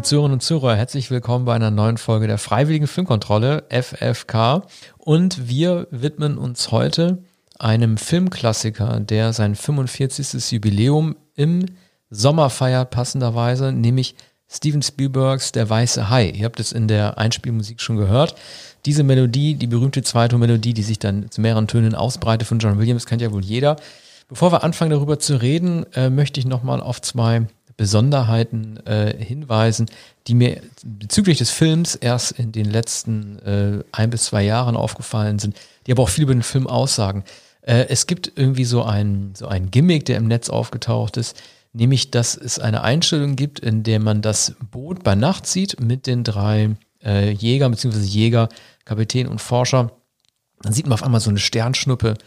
Liebe Zuhörerinnen und Zuhörer, herzlich willkommen bei einer neuen Folge der Freiwilligen Filmkontrolle, FFK. Und wir widmen uns heute einem Filmklassiker, der sein 45. Jubiläum im Sommer feiert, passenderweise, nämlich Steven Spielbergs Der Weiße Hai. Ihr habt es in der Einspielmusik schon gehört. Diese Melodie, die berühmte zweite Melodie, die sich dann zu mehreren Tönen ausbreitet von John Williams, kennt ja wohl jeder. Bevor wir anfangen darüber zu reden, äh, möchte ich nochmal auf zwei Besonderheiten äh, hinweisen, die mir bezüglich des Films erst in den letzten äh, ein bis zwei Jahren aufgefallen sind, die aber auch viel über den Film aussagen. Äh, es gibt irgendwie so ein, so ein Gimmick, der im Netz aufgetaucht ist, nämlich dass es eine Einstellung gibt, in der man das Boot bei Nacht sieht mit den drei äh, Jägern bzw. Jäger, Kapitän und Forscher. Dann sieht man auf einmal so eine Sternschnuppe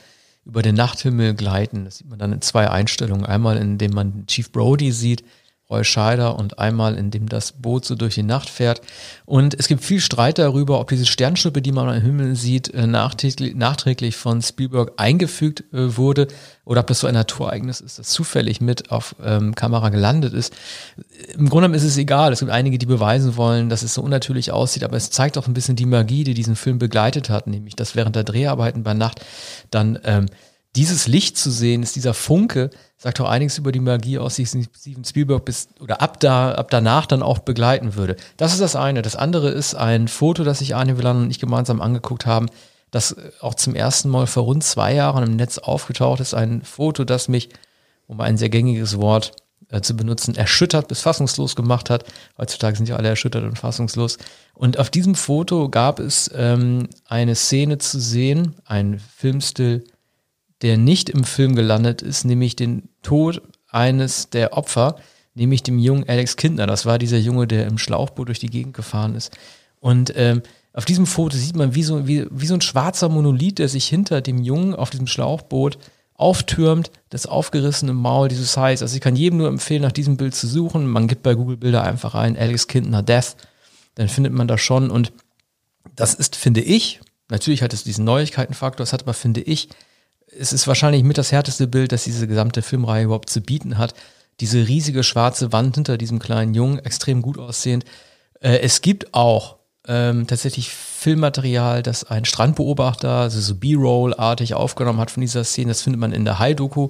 über den Nachthimmel gleiten. Das sieht man dann in zwei Einstellungen. Einmal, in dem man Chief Brody sieht, Roy Scheider und einmal, in dem das Boot so durch die Nacht fährt. Und es gibt viel Streit darüber, ob diese Sternschnuppe, die man am Himmel sieht, äh, nachträglich, nachträglich von Spielberg eingefügt äh, wurde oder ob das so ein Naturereignis ist, das zufällig mit auf ähm, Kamera gelandet ist. Im Grunde genommen ist es egal. Es gibt einige, die beweisen wollen, dass es so unnatürlich aussieht, aber es zeigt auch ein bisschen die Magie, die diesen Film begleitet hat, nämlich dass während der Dreharbeiten bei Nacht dann ähm, dieses Licht zu sehen, ist dieser Funke, sagt auch einiges über die Magie aus, die Steven Spielberg bis oder ab da, ab danach dann auch begleiten würde. Das ist das eine. Das andere ist ein Foto, das sich Arne Wieland und ich gemeinsam angeguckt haben, das auch zum ersten Mal vor rund zwei Jahren im Netz aufgetaucht ist. Ein Foto, das mich, um ein sehr gängiges Wort äh, zu benutzen, erschüttert bis fassungslos gemacht hat. Heutzutage sind ja alle erschüttert und fassungslos. Und auf diesem Foto gab es ähm, eine Szene zu sehen, ein Filmstil, der nicht im Film gelandet ist, nämlich den Tod eines der Opfer, nämlich dem jungen Alex Kindner. Das war dieser Junge, der im Schlauchboot durch die Gegend gefahren ist. Und ähm, auf diesem Foto sieht man wie so, wie, wie so ein schwarzer Monolith, der sich hinter dem Jungen auf diesem Schlauchboot auftürmt, das aufgerissene Maul dieses Hais. Also ich kann jedem nur empfehlen, nach diesem Bild zu suchen. Man gibt bei Google Bilder einfach rein, Alex Kindner Death, dann findet man das schon. Und das ist, finde ich, natürlich hat es diesen Neuigkeitenfaktor, das hat aber, finde ich, es ist wahrscheinlich mit das härteste Bild, das diese gesamte Filmreihe überhaupt zu bieten hat. Diese riesige schwarze Wand hinter diesem kleinen Jungen, extrem gut aussehend. Äh, es gibt auch ähm, tatsächlich Filmmaterial, das ein Strandbeobachter, also so B-Roll-artig aufgenommen hat von dieser Szene. Das findet man in der High-Doku.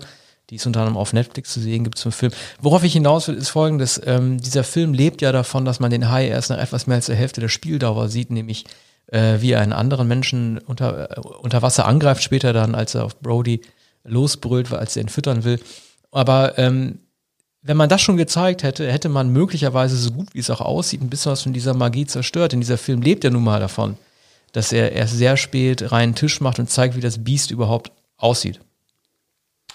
Die ist unter anderem auf Netflix zu sehen, gibt es einen Film. Worauf ich hinaus will, ist folgendes. Ähm, dieser Film lebt ja davon, dass man den Hai erst nach etwas mehr als der Hälfte der Spieldauer sieht, nämlich äh, wie er einen anderen Menschen unter, äh, unter Wasser angreift, später dann, als er auf Brody losbrüllt, als er ihn füttern will. Aber ähm, wenn man das schon gezeigt hätte, hätte man möglicherweise so gut wie es auch aussieht, ein bisschen was von dieser Magie zerstört. Denn dieser Film lebt ja nun mal davon, dass er erst sehr spät reinen Tisch macht und zeigt, wie das Biest überhaupt aussieht.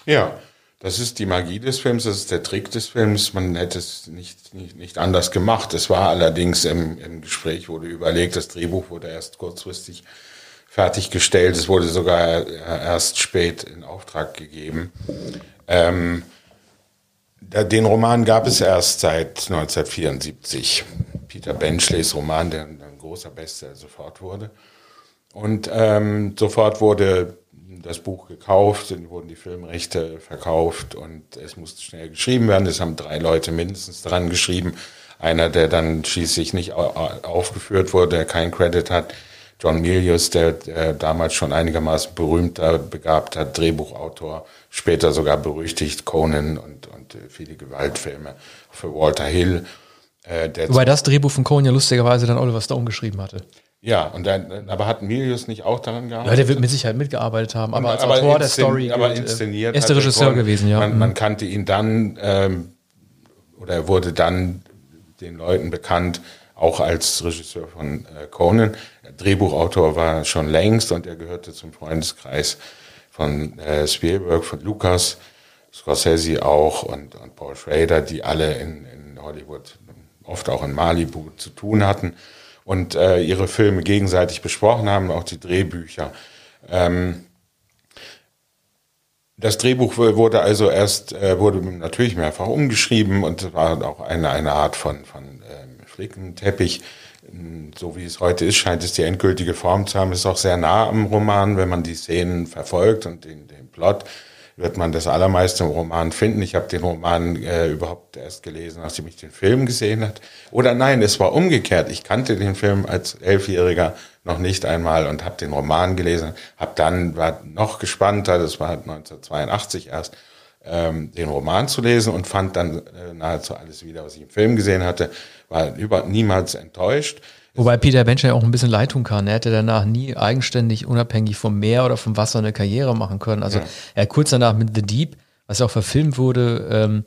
Ja, das ist die Magie des Films, das ist der Trick des Films. Man hätte es nicht, nicht, nicht anders gemacht. Es war allerdings im, im Gespräch wurde überlegt, das Drehbuch wurde erst kurzfristig fertiggestellt. Es wurde sogar erst spät in Auftrag gegeben. Ähm, den Roman gab es erst seit 1974. Peter Benchleys Roman, der ein großer Bestseller sofort wurde. Und ähm, sofort wurde das Buch gekauft, dann wurden die Filmrechte verkauft und es musste schnell geschrieben werden. Es haben drei Leute mindestens dran geschrieben. Einer, der dann schließlich nicht aufgeführt wurde, der keinen Credit hat. John Milius, der, der damals schon einigermaßen berühmter, begabter Drehbuchautor, später sogar berüchtigt, Conan und, und äh, viele Gewaltfilme für Walter Hill. Äh, Wobei das Drehbuch von Conan ja lustigerweise dann Oliver Stone geschrieben hatte. Ja, und dann, aber hat Milius nicht auch daran gearbeitet? Ja, der wird mit Sicherheit mitgearbeitet haben, aber als aber Autor der Story. Aber gilt, äh, inszeniert. Er ist der Regisseur gewesen, ja. Man, man, kannte ihn dann, ähm, oder er wurde dann den Leuten bekannt, auch als Regisseur von äh, Conan. Drehbuchautor war schon längst und er gehörte zum Freundeskreis von äh, Spielberg, von Lucas, Scorsese auch und, und Paul Schrader, die alle in, in Hollywood, oft auch in Malibu zu tun hatten und äh, ihre Filme gegenseitig besprochen haben, auch die Drehbücher. Ähm, das Drehbuch wurde also erst, äh, wurde natürlich mehrfach umgeschrieben und war auch eine, eine Art von, von ähm, Flickenteppich. So wie es heute ist, scheint es die endgültige Form zu haben. Es ist auch sehr nah am Roman, wenn man die Szenen verfolgt und den, den Plot. Wird man das allermeiste im Roman finden. Ich habe den Roman äh, überhaupt erst gelesen, nachdem ich den Film gesehen hat. Oder nein, es war umgekehrt. Ich kannte den Film als Elfjähriger noch nicht einmal und habe den Roman gelesen. Habe dann war noch gespannter. Das war 1982 erst ähm, den Roman zu lesen und fand dann äh, nahezu alles wieder, was ich im Film gesehen hatte. War über niemals enttäuscht. Wobei Peter Bench ja auch ein bisschen leid tun kann. Er hätte danach nie eigenständig, unabhängig vom Meer oder vom Wasser eine Karriere machen können. Also ja. er hat kurz danach mit The Deep, was ja auch verfilmt wurde, ähm,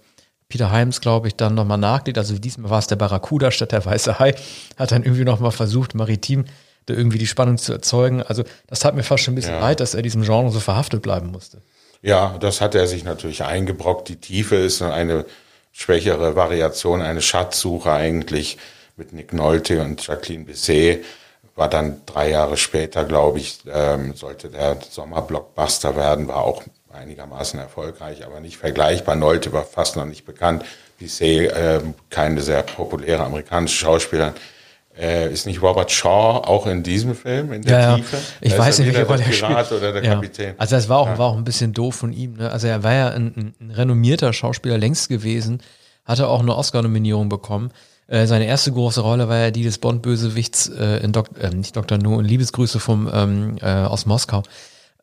Peter Heims, glaube ich, dann nochmal nachgelegt. Also diesmal war es der Barracuda statt der Weiße Hai. Hat dann irgendwie nochmal versucht, maritim da irgendwie die Spannung zu erzeugen. Also das tat mir fast schon ein bisschen ja. leid, dass er diesem Genre so verhaftet bleiben musste. Ja, das hat er sich natürlich eingebrockt. Die Tiefe ist eine schwächere Variation, eine Schatzsuche eigentlich mit Nick Nolte und Jacqueline Bisset. War dann drei Jahre später, glaube ich, ähm, sollte der Sommerblockbuster werden, war auch einigermaßen erfolgreich, aber nicht vergleichbar. Nolte war fast noch nicht bekannt. Bisset, äh, keine sehr populäre amerikanische Schauspielerin. Äh, ist nicht Robert Shaw auch in diesem Film in der ja, Tiefe? Ja. Ich da weiß nicht, welche Rolle er spielt. oder der ja. Kapitän. Also es war auch, war auch ein bisschen doof von ihm. Ne? Also er war ja ein, ein renommierter Schauspieler längst gewesen, hatte auch eine Oscar-Nominierung bekommen. Äh, seine erste große Rolle war ja die des Bond-Bösewichts äh, in Dok äh, nicht Dr. No, in Liebesgrüße vom ähm, äh, aus Moskau.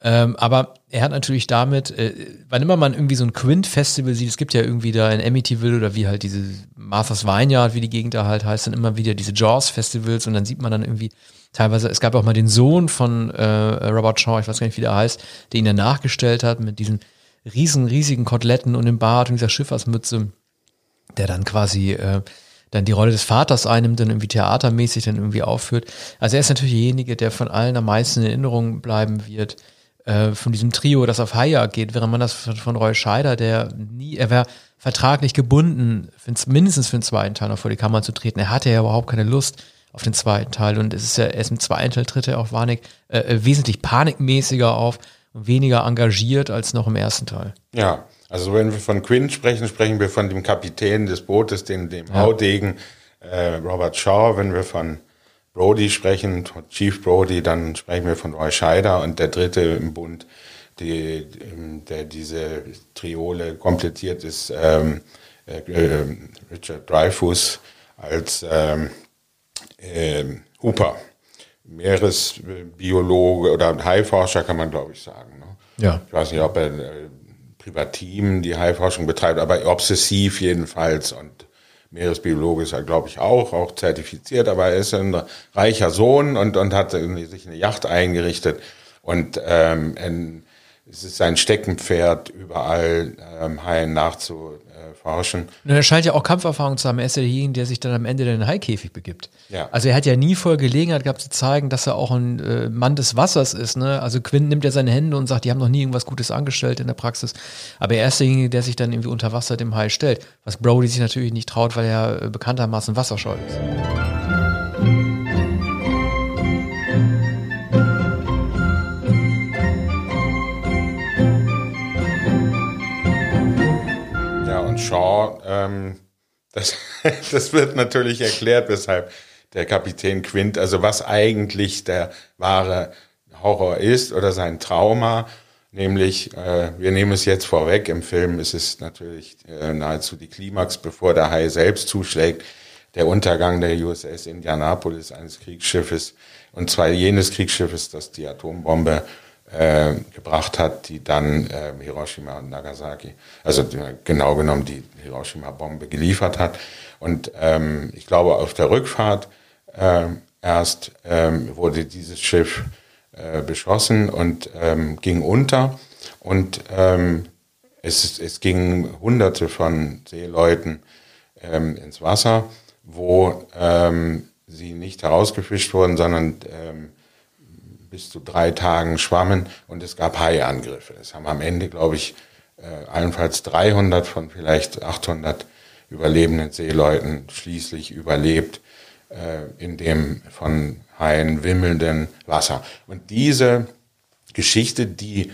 Ähm, aber er hat natürlich damit, äh, wann immer man irgendwie so ein Quint-Festival sieht, es gibt ja irgendwie da in Amityville oder wie halt diese Martha's Vineyard, wie die Gegend da halt heißt, dann immer wieder diese Jaws-Festivals und dann sieht man dann irgendwie teilweise, es gab auch mal den Sohn von äh, Robert Shaw, ich weiß gar nicht, wie der heißt, der ihn dann nachgestellt hat mit diesen riesen, riesigen Koteletten und dem Bart und dieser Schifffahrtsmütze, der dann quasi äh, dann die Rolle des Vaters einnimmt, dann irgendwie theatermäßig dann irgendwie aufführt. Also er ist natürlich derjenige, der von allen am meisten in Erinnerung bleiben wird, äh, von diesem Trio, das auf Haya geht, während man das von, von Roy Scheider, der nie, er wäre vertraglich gebunden, mindestens für den zweiten Teil noch vor die Kamera zu treten. Er hatte ja überhaupt keine Lust auf den zweiten Teil und es ist ja erst im zweiten Teil tritt er auch wahrlich, äh, äh, wesentlich panikmäßiger auf und weniger engagiert als noch im ersten Teil. Ja, also wenn wir von Quinn sprechen, sprechen wir von dem Kapitän des Bootes, dem, dem ja. Haudegen äh, Robert Shaw. Wenn wir von Brody sprechen, Chief Brody, dann sprechen wir von Roy Scheider und der dritte im Bund, die, der diese Triole komplettiert ist, ähm, äh, Richard Dreyfus als ähm, äh, Hooper. Meeresbiologe oder Haiforscher kann man glaube ich sagen. Ne? Ja. Ich weiß nicht, ob er Privatim die Haiforschung betreibt, aber obsessiv jedenfalls. Und Meeresbiologe ist er, glaube ich, auch, auch zertifiziert, aber er ist ein reicher Sohn und, und hat sich eine Yacht eingerichtet. Und ähm, ein, es ist sein Steckenpferd, überall ähm, Haien nachzuforschen. Und er scheint ja auch Kampferfahrung zu haben. Er ist ja derjenige, der sich dann am Ende in den Haikäfig begibt. Ja. Also er hat ja nie voll Gelegenheit gehabt zu zeigen, dass er auch ein äh, Mann des Wassers ist. Ne? Also Quinn nimmt ja seine Hände und sagt, die haben noch nie irgendwas Gutes angestellt in der Praxis. Aber er ist derjenige, der sich dann irgendwie unter Wasser dem Hai stellt. Was Brody sich natürlich nicht traut, weil er äh, bekanntermaßen wasserscheu ist. Shaw, ähm, das, das wird natürlich erklärt, weshalb der Kapitän Quint, also was eigentlich der wahre Horror ist oder sein Trauma, nämlich, äh, wir nehmen es jetzt vorweg, im Film ist es natürlich äh, nahezu die Klimax, bevor der Hai selbst zuschlägt, der Untergang der USS Indianapolis, eines Kriegsschiffes, und zwar jenes Kriegsschiffes, das die Atombombe äh, gebracht hat, die dann äh, Hiroshima und Nagasaki, also genau genommen die Hiroshima-Bombe geliefert hat. Und ähm, ich glaube, auf der Rückfahrt äh, erst ähm, wurde dieses Schiff äh, beschossen und ähm, ging unter. Und ähm, es, es gingen Hunderte von Seeleuten ähm, ins Wasser, wo ähm, sie nicht herausgefischt wurden, sondern ähm, bis zu drei Tagen schwammen und es gab Haiangriffe. Es haben am Ende, glaube ich, äh, allenfalls 300 von vielleicht 800 überlebenden Seeleuten schließlich überlebt äh, in dem von Haien wimmelnden Wasser. Und diese Geschichte, die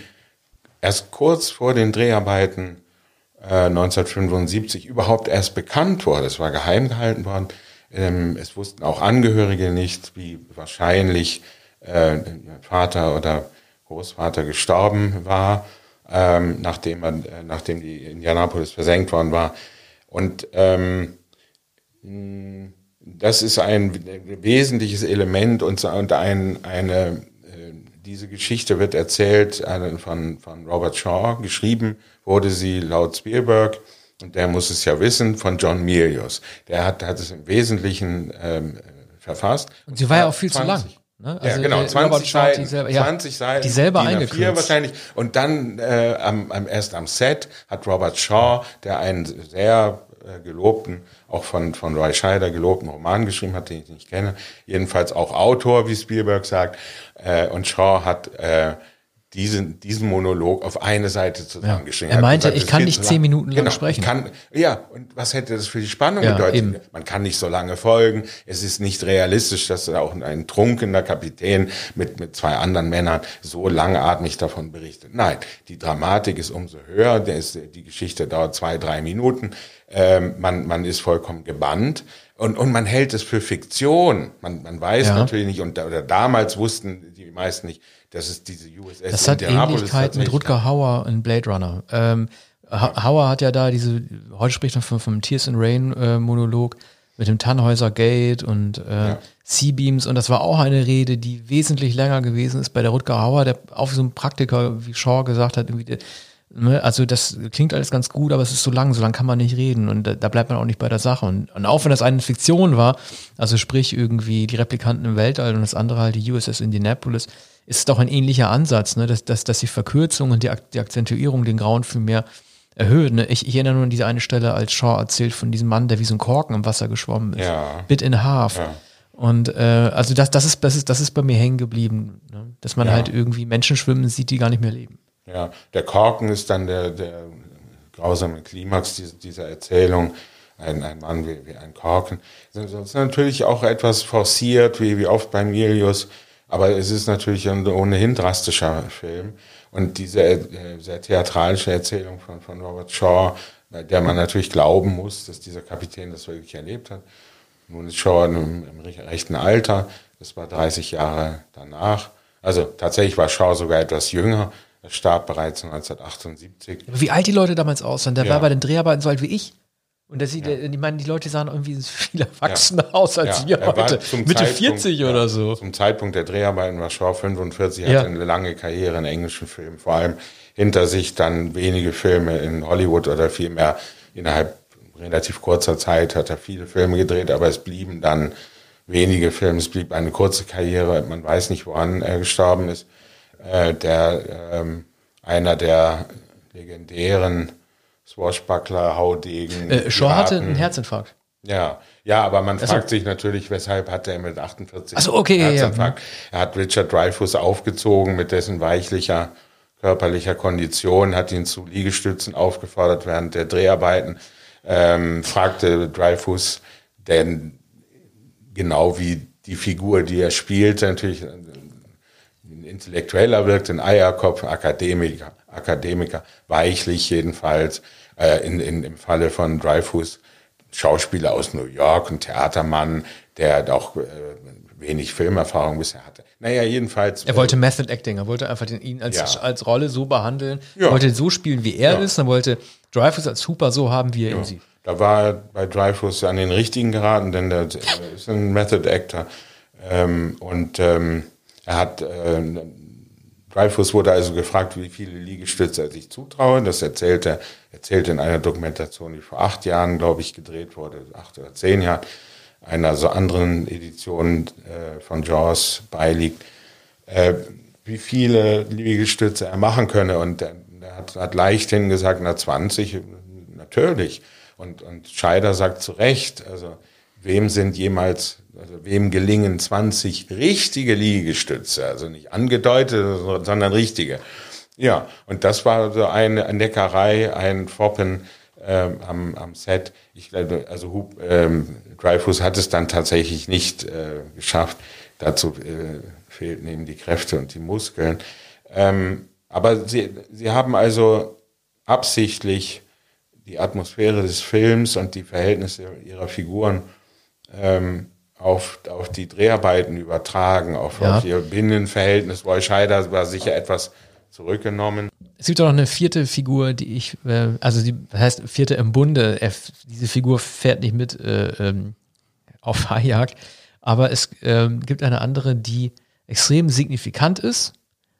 erst kurz vor den Dreharbeiten äh, 1975 überhaupt erst bekannt wurde, es war geheim gehalten worden, ähm, es wussten auch Angehörige nicht, wie wahrscheinlich äh, Vater oder Großvater gestorben war. ähm, nachdem, man, äh, nachdem die Indianapolis versenkt worden war. Und ähm, das ist ein wesentliches Element und, und ein, eine, äh, diese Geschichte wird erzählt von, von Robert Shaw, geschrieben wurde sie laut Spielberg und der muss es ja wissen, von John Milius. Der hat, hat es im Wesentlichen ähm, verfasst. Und sie war ja auch viel 20, zu lang. Ne? Also ja, genau, 20 Seiten, die selber, ja, 20 Seiten, die selber eingekürzt. wahrscheinlich. Und dann äh, am, am, erst am Set hat Robert Shaw, der einen sehr äh, gelobten, auch von, von Roy Scheider gelobten Roman geschrieben hat, den ich nicht kenne, jedenfalls auch Autor, wie Spielberg sagt, äh, und Shaw hat äh, diesen, diesen Monolog auf eine Seite zusammengeschrieben. Ja. Er meinte, gesagt, ich kann nicht zehn Minuten lang genau, sprechen. Kann, ja, und was hätte das für die Spannung ja, bedeutet? Eben. Man kann nicht so lange folgen. Es ist nicht realistisch, dass auch ein trunkener Kapitän mit, mit zwei anderen Männern so langatmig davon berichtet. Nein, die Dramatik ist umso höher. Der ist, die Geschichte dauert zwei, drei Minuten. Ähm, man, man ist vollkommen gebannt. Und, und man hält es für Fiktion. Man, man weiß ja. natürlich nicht, und oder damals wussten die meisten nicht, dass es diese USS Das hat Ähnlichkeit mit Rutger Hauer in Blade Runner. Ähm, Hauer hat ja da diese, heute spricht man vom, vom Tears and Rain äh, Monolog mit dem Tannhäuser Gate und äh, ja. Seabeams und das war auch eine Rede, die wesentlich länger gewesen ist bei der Rutger Hauer, der auf so einem Praktiker, wie Shaw gesagt hat, irgendwie, ne, also das klingt alles ganz gut, aber es ist so lang, so lang kann man nicht reden und da, da bleibt man auch nicht bei der Sache und, und auch wenn das eine Fiktion war, also sprich irgendwie die Replikanten im Weltall und das andere halt die USS Indianapolis, ist doch ein ähnlicher Ansatz, ne? dass, dass, dass die Verkürzung und die, die Akzentuierung den Grauen viel mehr erhöht. Ne? Ich, ich erinnere nur an diese eine Stelle, als Shaw erzählt von diesem Mann, der wie so ein Korken im Wasser geschwommen ist. Ja. Bit in half. Ja. Und äh, also das, das, ist, das, ist, das ist bei mir hängen geblieben, ne? dass man ja. halt irgendwie Menschen schwimmen sieht, die gar nicht mehr leben. Ja, der Korken ist dann der, der grausame Klimax dieser, dieser Erzählung. Ein, ein Mann wie, wie ein Korken. Das ist natürlich auch etwas forciert, wie, wie oft bei Milius aber es ist natürlich ein ohnehin drastischer Film. Und diese äh, sehr theatralische Erzählung von, von Robert Shaw, bei der man natürlich glauben muss, dass dieser Kapitän das wirklich erlebt hat. Nun ist Shaw im, im rechten Alter, das war 30 Jahre danach. Also tatsächlich war Shaw sogar etwas jünger. Er starb bereits 1978. Wie alt die Leute damals aussahen, der ja. war bei den Dreharbeiten so alt wie ich. Und das sieht, ja. ich meine, die Leute sahen irgendwie viel erwachsener ja. aus als ja. wir heute. Mitte Zeitpunkt, 40 oder so. Zum Zeitpunkt der Dreharbeiten war Shaw 45, ja. hatte eine lange Karriere in englischen Filmen, vor allem hinter sich dann wenige Filme in Hollywood oder vielmehr innerhalb relativ kurzer Zeit hat er viele Filme gedreht, aber es blieben dann wenige Filme. Es blieb eine kurze Karriere. Man weiß nicht, woran er gestorben ist. Äh, der, ähm, einer der legendären Swashbuckler, Haudegen. Äh, Shaw hatte einen Herzinfarkt. Ja, ja, aber man also, fragt sich natürlich, weshalb hat er mit 48 also okay, Herzinfarkt? Ja, ja. Er hat Richard Dreyfuss aufgezogen mit dessen weichlicher körperlicher Kondition, hat ihn zu Liegestützen aufgefordert während der Dreharbeiten, ähm, fragte Dreyfuss, denn genau wie die Figur, die er spielte, natürlich ein Intellektueller wirkt, ein Eierkopf, Akademiker, Akademiker, weichlich jedenfalls, äh, in, in, im Falle von Dreyfus, Schauspieler aus New York, ein Theatermann, der auch äh, wenig Filmerfahrung bisher hatte. Naja, jedenfalls. Er wollte Method Acting, er wollte einfach den, ihn als, ja. als Rolle so behandeln, ja. wollte so spielen, wie er ja. ist, er wollte Dreyfus als Super so haben, wie er ja. ihn sieht. Da war er bei Dreyfus an den richtigen geraten, denn der ist ein Method Actor. Ähm, und ähm, er hat äh, Dreyfus wurde also gefragt, wie viele Liegestütze er sich zutraue. Das erzählt er, erzählt in einer Dokumentation, die vor acht Jahren, glaube ich, gedreht wurde, acht oder zehn Jahren, einer so anderen Edition äh, von Jaws beiliegt, äh, wie viele Liegestütze er machen könne. Und er, er hat, hat leichthin gesagt, na 20, natürlich. Und, und Scheider sagt zu Recht, also wem sind jemals also wem gelingen 20 richtige Liegestütze, also nicht angedeutete, sondern richtige. Ja, und das war so eine Neckerei, ein Foppen ähm, am, am Set. Ich glaube, also Hub, ähm, Dreyfus hat es dann tatsächlich nicht äh, geschafft. Dazu äh, fehlten eben die Kräfte und die Muskeln. Ähm, aber sie, sie haben also absichtlich die Atmosphäre des Films und die Verhältnisse ihrer Figuren ähm, auf, auf die Dreharbeiten übertragen, auf, ja. auf ihr Binnenverhältnis. Roy Scheider war sicher etwas zurückgenommen. Es gibt auch noch eine vierte Figur, die ich, äh, also die heißt vierte im Bunde. Er, diese Figur fährt nicht mit äh, ähm, auf Haijagd, aber es äh, gibt eine andere, die extrem signifikant ist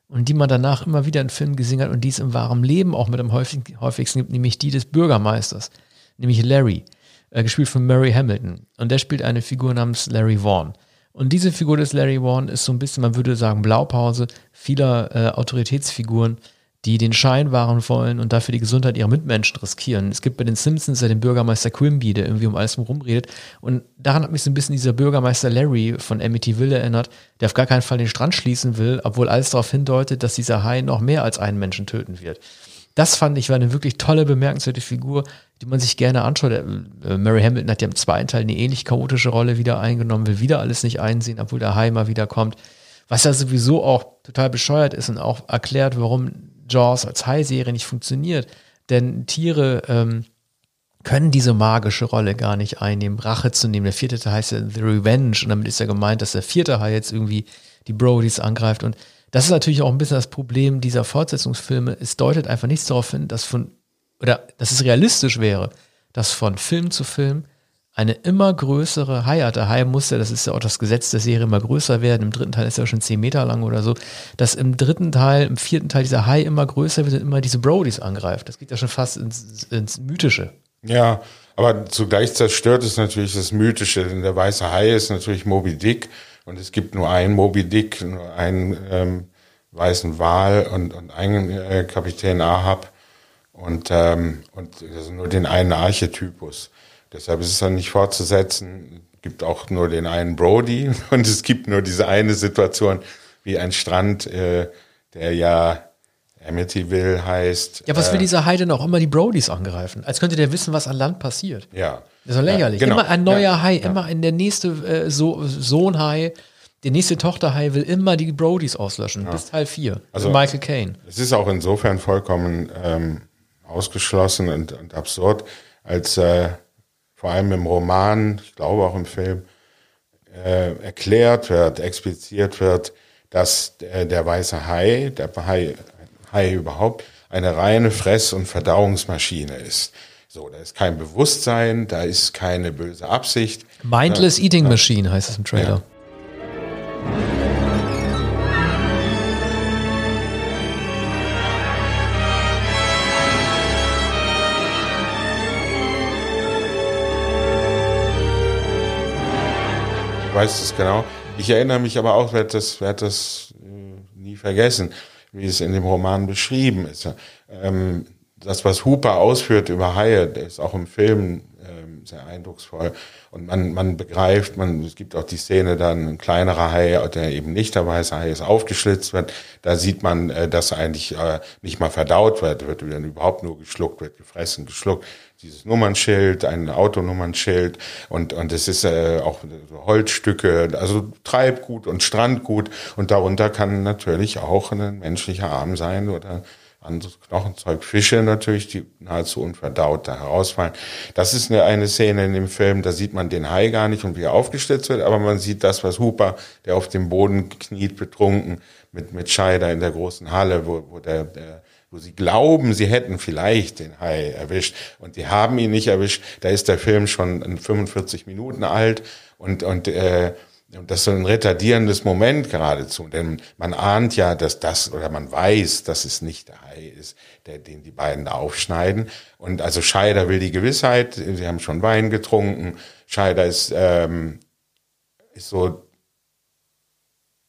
und die man danach immer wieder in Filmen gesehen hat und die es im wahren Leben auch mit am häufigsten, häufigsten gibt, nämlich die des Bürgermeisters, nämlich Larry, äh, gespielt von Murray Hamilton. Und der spielt eine Figur namens Larry Vaughn. Und diese Figur des Larry Vaughn ist so ein bisschen, man würde sagen, Blaupause vieler äh, Autoritätsfiguren, die den Schein wahren wollen und dafür die Gesundheit ihrer Mitmenschen riskieren. Es gibt bei den Simpsons ja den Bürgermeister Quimby, der irgendwie um alles herum redet. Und daran hat mich so ein bisschen dieser Bürgermeister Larry von Amityville erinnert, der auf gar keinen Fall den Strand schließen will, obwohl alles darauf hindeutet, dass dieser Hai noch mehr als einen Menschen töten wird. Das fand ich war eine wirklich tolle, bemerkenswerte Figur, die man sich gerne anschaut. Äh, Mary Hamilton hat ja im zweiten Teil eine ähnlich chaotische Rolle wieder eingenommen, will wieder alles nicht einsehen, obwohl der Hai mal wieder kommt. Was ja sowieso auch total bescheuert ist und auch erklärt, warum Jaws als High-Serie nicht funktioniert. Denn Tiere ähm, können diese magische Rolle gar nicht einnehmen, Rache zu nehmen. Der vierte Teil heißt ja The Revenge und damit ist ja gemeint, dass der vierte Hai jetzt irgendwie die Brodies angreift. Und das ist natürlich auch ein bisschen das Problem dieser Fortsetzungsfilme. Es deutet einfach nichts darauf hin, dass von, oder dass es realistisch wäre, dass von Film zu Film eine immer größere Hai hat. Der Hai muss ja, das ist ja auch das Gesetz der Serie, immer größer werden. Im dritten Teil ist er schon zehn Meter lang oder so. Dass im dritten Teil, im vierten Teil dieser Hai immer größer wird und immer diese Brodies angreift. Das geht ja schon fast ins, ins Mythische. Ja, aber zugleich zerstört es natürlich das Mythische, denn der weiße Hai ist natürlich Moby Dick und es gibt nur einen Moby Dick, nur einen ähm, weißen Wal und, und einen äh, Kapitän Ahab und, ähm, und also nur den einen Archetypus. Deshalb ist es dann nicht fortzusetzen. Es gibt auch nur den einen Brody und es gibt nur diese eine Situation wie ein Strand, äh, der ja Amityville heißt. Ja, was will äh, dieser Hai denn auch immer die Brodies angreifen? Als könnte der wissen, was an Land passiert. Ja. Das ist doch lächerlich. Ja, genau. Immer ein neuer Ja, Hai, ja. immer ein, der nächste äh, so Sohn-Hai, der nächste Tochter-Hai will immer die Brodies auslöschen, bis Teil 4. Also Michael Caine. Es ist auch insofern vollkommen ähm, ausgeschlossen und, und absurd, als äh, vor allem im Roman, ich glaube auch im Film, äh, erklärt wird, expliziert wird, dass der, der weiße Hai, der Hai, Hai überhaupt, eine reine Fress- und Verdauungsmaschine ist. So, da ist kein Bewusstsein, da ist keine böse Absicht. Mindless Eating Machine heißt es im Trailer. Ich weiß es genau. Ich erinnere mich aber auch, werde das, werd das äh, nie vergessen, wie es in dem Roman beschrieben ist. Ähm, das, was Hooper ausführt über Haie, ist auch im Film ähm, sehr eindrucksvoll. Und man, man begreift, man, es gibt auch die Szene, dann ein kleinerer Hai, der eben nicht der weiße Hai ist, aufgeschlitzt wird. Da sieht man, äh, dass eigentlich äh, nicht mal verdaut wird, wird dann überhaupt nur geschluckt, wird gefressen, geschluckt. Dieses Nummernschild, ein Autonummernschild und, und es ist äh, auch Holzstücke, also Treibgut und Strandgut und darunter kann natürlich auch ein menschlicher Arm sein oder anderes Knochenzeug, Fische natürlich, die nahezu unverdaut da herausfallen. Das ist eine, eine Szene in dem Film, da sieht man den Hai gar nicht und wie er aufgeschlitzt wird, aber man sieht das, was Hooper, der auf dem Boden kniet, betrunken, mit, mit Scheider in der großen Halle, wo, wo der, der wo sie glauben, sie hätten vielleicht den Hai erwischt und die haben ihn nicht erwischt. Da ist der Film schon 45 Minuten alt und, und äh, das ist so ein retardierendes Moment geradezu, denn man ahnt ja, dass das oder man weiß, dass es nicht der Hai ist, der, den die beiden da aufschneiden. Und also Scheider will die Gewissheit, sie haben schon Wein getrunken. Scheider ist, ähm, ist so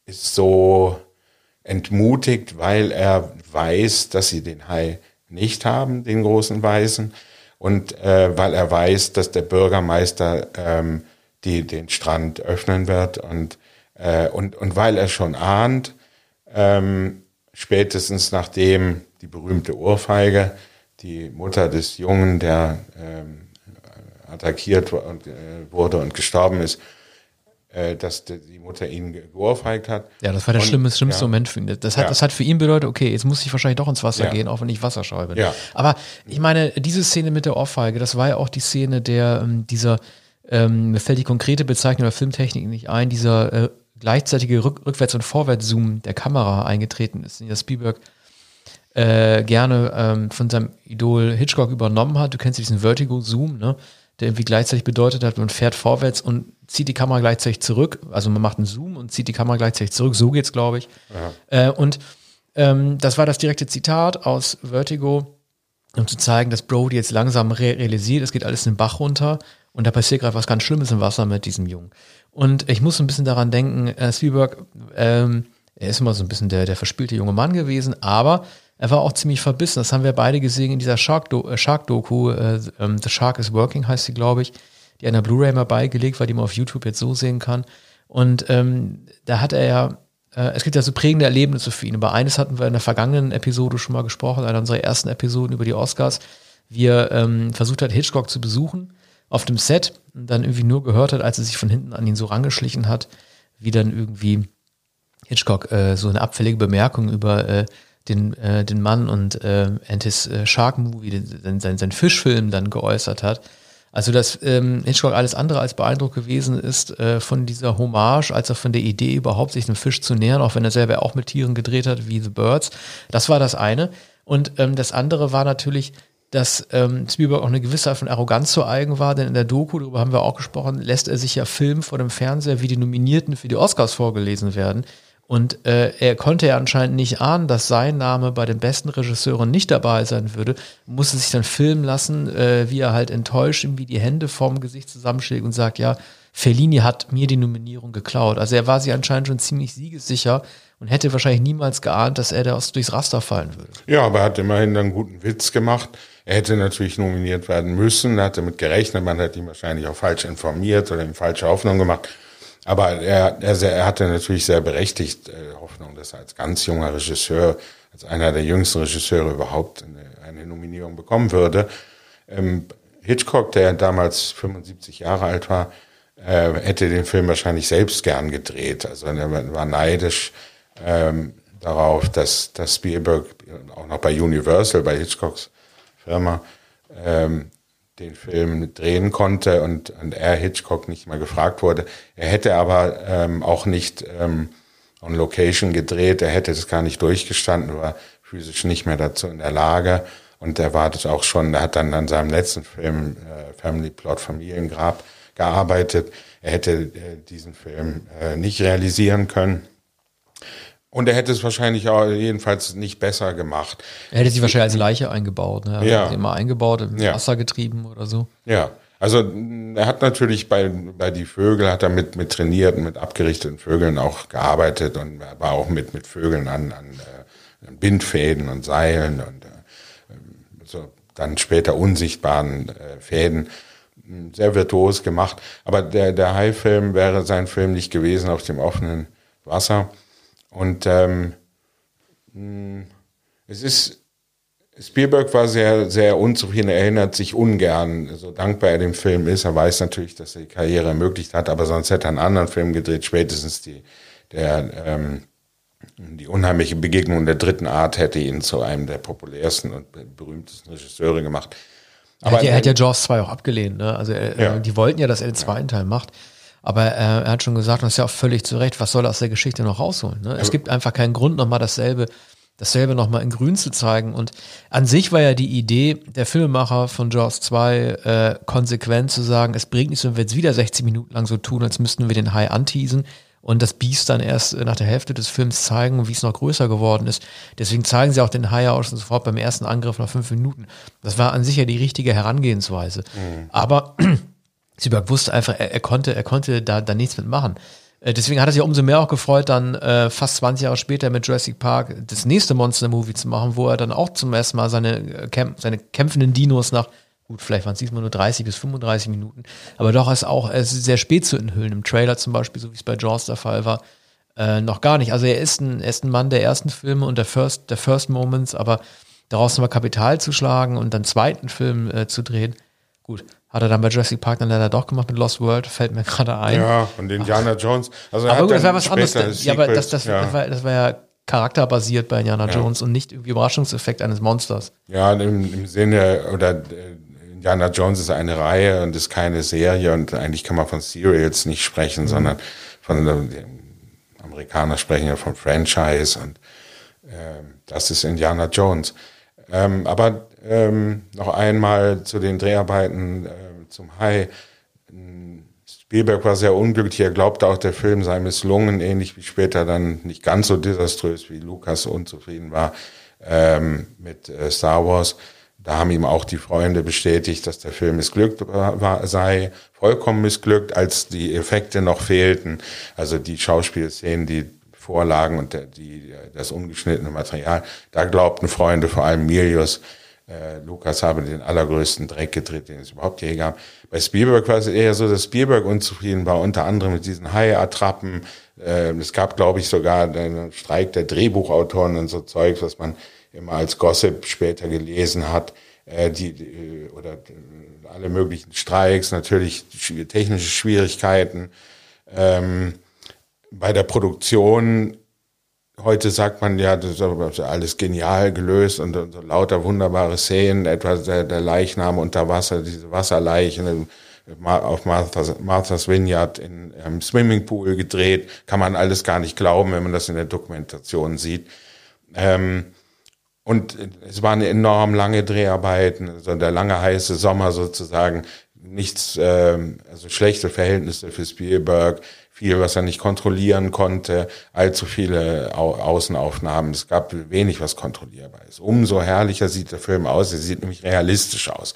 ist so entmutigt, weil er weiß, dass sie den Hai nicht haben, den großen Weißen, und äh, weil er weiß, dass der Bürgermeister ähm, die den Strand öffnen wird. Und äh, und und weil er schon ahnt, ähm, spätestens nachdem die berühmte Ohrfeige, die Mutter des Jungen, der ähm, attackiert äh, wurde und gestorben ist, dass die Mutter ihn ge- geohrfeigt hat. Ja, das war der Und- schlimmste, schlimmste ja. Moment für ihn. Das hat, Ja. das hat für ihn bedeutet, okay, jetzt muss ich wahrscheinlich doch ins Wasser Ja. gehen, auch wenn ich wasserscheu bin. Ja. Aber ich meine, diese Szene mit der Ohrfeige, das war ja auch die Szene der, ähm, dieser, ähm, mir fällt die konkrete Bezeichnung der Filmtechnik nicht ein, dieser äh, gleichzeitige Rück Rückwärts- und Vorwärtszoom der Kamera eingetreten ist, in der Spielberg äh, gerne ähm, von seinem Idol Hitchcock übernommen hat. Du kennst diesen Vertigo-Zoom, ne? Der irgendwie gleichzeitig bedeutet hat, man fährt vorwärts und zieht die Kamera gleichzeitig zurück. Also man macht einen Zoom und zieht die Kamera gleichzeitig zurück. So geht's, glaube ich. Äh, und ähm, das war das direkte Zitat aus Vertigo, um zu zeigen, dass Brody jetzt langsam re realisiert, es geht alles in den Bach runter und da passiert gerade was ganz Schlimmes im Wasser mit diesem Jungen. Und ich muss ein bisschen daran denken, äh, Spielberg, ähm, er ist immer so ein bisschen der, der verspielte junge Mann gewesen, aber er war auch ziemlich verbissen. Das haben wir beide gesehen in dieser Shark-Doku. Äh, Shark äh, ähm, The Shark is Working heißt sie, glaube ich, die einer Blu-ray mal beigelegt war, die man auf YouTube jetzt so sehen kann. Und ähm, da hat er ja, äh, es gibt ja so prägende Erlebnisse für ihn. Über eines hatten wir in der vergangenen Episode schon mal gesprochen, einer unserer ersten Episoden über die Oscars, wie er ähm, versucht hat, Hitchcock zu besuchen auf dem Set und dann irgendwie nur gehört hat, als er sich von hinten an ihn so rangeschlichen hat, wie dann irgendwie Hitchcock äh, so eine abfällige Bemerkung über äh, den, äh, den Mann und äh, Antis äh, Shark Movie, den, sein, sein Fischfilm dann geäußert hat. Also dass ähm, Hitchcock alles andere als beeindruckt gewesen ist äh, von dieser Hommage, als auch von der Idee überhaupt, sich einem Fisch zu nähern, auch wenn er selber auch mit Tieren gedreht hat, wie The Birds. Das war das eine. Und ähm, das andere war natürlich, dass ähm, Spielberg auch eine gewisse Art von Arroganz zu eigen war, denn in der Doku, darüber haben wir auch gesprochen, lässt er sich ja filmen vor dem Fernseher, wie die Nominierten für die Oscars vorgelesen werden. Und äh, er konnte ja anscheinend nicht ahnen, dass sein Name bei den besten Regisseuren nicht dabei sein würde, musste sich dann filmen lassen, äh, wie er halt enttäuscht irgendwie die Hände vorm Gesicht zusammenschlägt und sagt, ja, Fellini hat mir die Nominierung geklaut. Also er war sich anscheinend schon ziemlich siegessicher und hätte wahrscheinlich niemals geahnt, dass er da durchs Raster fallen würde. Ja, aber er hat immerhin einen guten Witz gemacht. Er hätte natürlich nominiert werden müssen, er hatte damit gerechnet, man hat ihn wahrscheinlich auch falsch informiert oder ihm falsche Hoffnung gemacht. Aber er, er, er hatte natürlich sehr berechtigt äh, Hoffnung, dass er als ganz junger Regisseur, als einer der jüngsten Regisseure überhaupt eine, eine Nominierung bekommen würde. Ähm, Hitchcock, der damals 75 Jahre alt war, äh, hätte den Film wahrscheinlich selbst gern gedreht. Also er war neidisch ähm, darauf, dass, dass Spielberg auch noch bei Universal, bei Hitchcocks Firma, ähm, den Film drehen konnte und, und er Hitchcock nicht mal gefragt wurde. Er hätte aber ähm, auch nicht ähm, on Location gedreht, er hätte das gar nicht durchgestanden, war physisch nicht mehr dazu in der Lage und er war das auch schon, er hat dann an seinem letzten Film äh, Family Plot Familiengrab gearbeitet. Er hätte äh, diesen Film äh, nicht realisieren können. Und er hätte es wahrscheinlich auch jedenfalls nicht besser gemacht. Er hätte sie wahrscheinlich als Leiche eingebaut. Ne? Er ja. hat sie immer eingebaut, ins ja. Wasser getrieben oder so. Ja, also er hat natürlich bei, bei die Vögel, hat er mit, mit trainierten, mit abgerichteten Vögeln auch gearbeitet und war auch mit, mit Vögeln an, an äh, Bindfäden und Seilen und äh, so dann später unsichtbaren äh, Fäden sehr virtuos gemacht. Aber der, der Hai-Film wäre sein Film nicht gewesen auf dem offenen Wasser. Und ähm, hm, es ist, Spielberg war sehr, sehr unzufrieden, er erinnert sich ungern, so dankbar er dem Film ist. Er weiß natürlich, dass er die Karriere ermöglicht hat, aber sonst hätte er einen anderen Film gedreht, spätestens die, der, ähm, die unheimliche Begegnung der dritten Art hätte ihn zu einem der populärsten und berühmtesten Regisseure gemacht. Aber er hat ja Jaws 2 auch abgelehnt, ne? Also er, ja. die wollten ja, dass er den zweiten Teil macht. Aber äh, er hat schon gesagt, und das ist ja auch völlig zu Recht, was soll er aus der Geschichte noch rausholen? Ne? Es gibt einfach keinen Grund, nochmal dasselbe, dasselbe nochmal in Grün zu zeigen. Und an sich war ja die Idee der Filmemacher von Jaws 2 äh, konsequent zu sagen, es bringt nichts, wenn wir jetzt wieder 60 Minuten lang so tun, als müssten wir den Hai anteasen und das Biest dann erst nach der Hälfte des Films zeigen, wie es noch größer geworden ist. Deswegen zeigen sie auch den Hai auch schon sofort beim ersten Angriff nach fünf Minuten. Das war an sich ja die richtige Herangehensweise. Mhm. Aber Spielberg wusste einfach, er, er, konnte, er konnte da, da nichts mitmachen. Äh, deswegen hat er sich umso mehr auch gefreut, dann äh, fast 20 Jahre später mit Jurassic Park das nächste Monster-Movie zu machen, wo er dann auch zum ersten Mal seine, äh, Kämp seine kämpfenden Dinos nach, gut, vielleicht waren es diesmal nur 30 bis 35 Minuten, aber doch ist auch es ist sehr spät zu enthüllen. Im Trailer zum Beispiel, so wie es bei Jaws der Fall war, äh, noch gar nicht. Also er ist, ein, er ist ein Mann der ersten Filme und der First, der First Moments, aber daraus nochmal Kapital zu schlagen und dann zweiten Film äh, zu drehen, gut, hat er dann bei Jurassic Park dann leider doch gemacht mit Lost World, fällt mir gerade ein. Ja, und Indiana Ach. Jones. Also aber gut, das war was anderes. Ja, aber das, das, ja. das, war, das war ja charakterbasiert bei Indiana ja. Jones und nicht irgendwie Überraschungseffekt eines Monsters. Ja, im, im Sinne, oder äh, Indiana Jones ist eine Reihe und ist keine Serie und eigentlich kann man von Serials nicht sprechen, mhm. sondern von, die Amerikaner sprechen ja von Franchise und Ähm, das ist Indiana Jones. Ähm, aber ähm, noch einmal zu den Dreharbeiten äh, zum Hai. Spielberg war sehr unglücklich. Er glaubte auch, der Film sei misslungen, ähnlich wie später dann nicht ganz so desaströs, wie Lukas unzufrieden war ähm, mit äh, Star Wars. Da haben ihm auch die Freunde bestätigt, dass der Film missglückt war, sei, vollkommen missglückt, als die Effekte noch fehlten. Also die Schauspielszenen, die Vorlagen und die, das ungeschnittene Material. Da glaubten Freunde, vor allem Milius, äh, Lukas habe den allergrößten Dreck gedreht, den es überhaupt je gab. Bei Spielberg war es eher so, dass Spielberg unzufrieden war, unter anderem mit diesen Hai-Attrappen. Äh, es gab, glaube ich, sogar einen Streik der Drehbuchautoren und so Zeugs, was man immer als Gossip später gelesen hat. Äh, die, die, oder äh, alle möglichen Streiks, natürlich technische Schwierigkeiten. Ähm, bei der Produktion, heute sagt man ja, das ist alles genial gelöst und, und so lauter wunderbare Szenen, etwa der, der Leichnam unter Wasser, diese Wasserleichen auf Martha's, Martha's Vineyard in einem Swimmingpool gedreht, kann man alles gar nicht glauben, wenn man das in der Dokumentation sieht. Ähm, und es waren enorm lange Dreharbeiten, also der lange heiße Sommer sozusagen, nichts, äh, also schlechte Verhältnisse für Spielberg, viel, was er nicht kontrollieren konnte, allzu viele Au Außenaufnahmen. Es gab wenig, was kontrollierbar ist. Umso herrlicher sieht der Film aus. Er sieht nämlich realistisch aus.